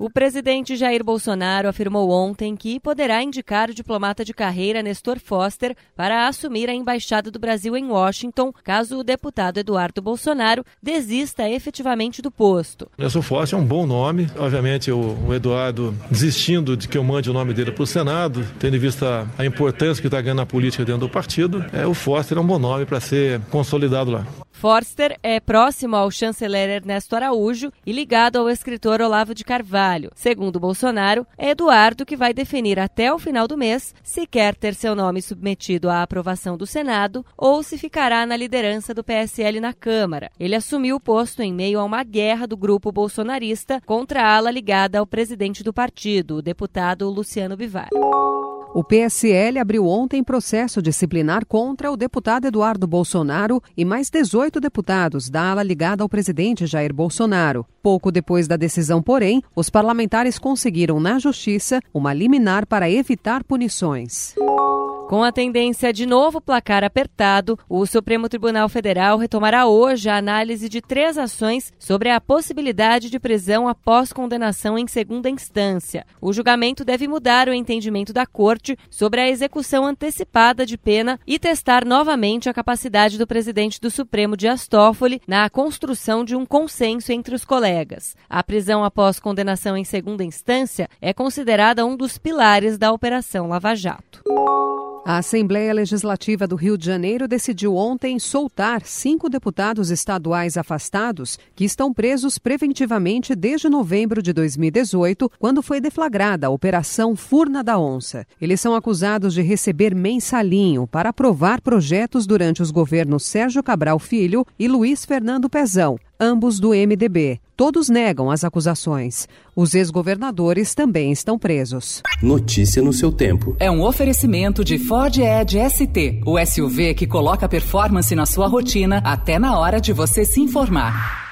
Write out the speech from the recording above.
O presidente Jair Bolsonaro afirmou ontem que poderá indicar o diplomata de carreira Nestor Foster para assumir a embaixada do Brasil em Washington, caso o deputado Eduardo Bolsonaro desista efetivamente do posto. Nestor Foster é um bom nome. Obviamente, o, o Eduardo desistindo de que eu mande o nome dele para o Senado, tendo em vista a importância que está ganhando na política dentro do partido, é, o Foster é um bom nome para ser consolidado lá. Forster é próximo ao chanceler Ernesto Araújo e ligado ao escritor Olavo de Carvalho. Segundo Bolsonaro, é Eduardo que vai definir até o final do mês se quer ter seu nome submetido à aprovação do Senado ou se ficará na liderança do PSL na Câmara. Ele assumiu o posto em meio a uma guerra do grupo bolsonarista contra a ala ligada ao presidente do partido, o deputado Luciano Bivar. O PSL abriu ontem processo disciplinar contra o deputado Eduardo Bolsonaro e mais 18 deputados da ala ligada ao presidente Jair Bolsonaro. Pouco depois da decisão, porém, os parlamentares conseguiram na Justiça uma liminar para evitar punições. Com a tendência de novo placar apertado, o Supremo Tribunal Federal retomará hoje a análise de três ações sobre a possibilidade de prisão após condenação em segunda instância. O julgamento deve mudar o entendimento da Corte sobre a execução antecipada de pena e testar novamente a capacidade do presidente do Supremo Dias Toffoli na construção de um consenso entre os colegas. A prisão após condenação em segunda instância é considerada um dos pilares da Operação Lava Jato. A Assembleia Legislativa do Rio de Janeiro decidiu ontem soltar cinco deputados estaduais afastados que estão presos preventivamente desde novembro de 2018, quando foi deflagrada a Operação Furna da Onça. Eles são acusados de receber mensalinho para aprovar projetos durante os governos Sérgio Cabral Filho e Luiz Fernando Pezão, ambos do MDB. Todos negam as acusações. Os ex-governadores também estão presos. Notícia no seu tempo. É um oferecimento de Ford Edge ST, o SUV que coloca performance na sua rotina até na hora de você se informar.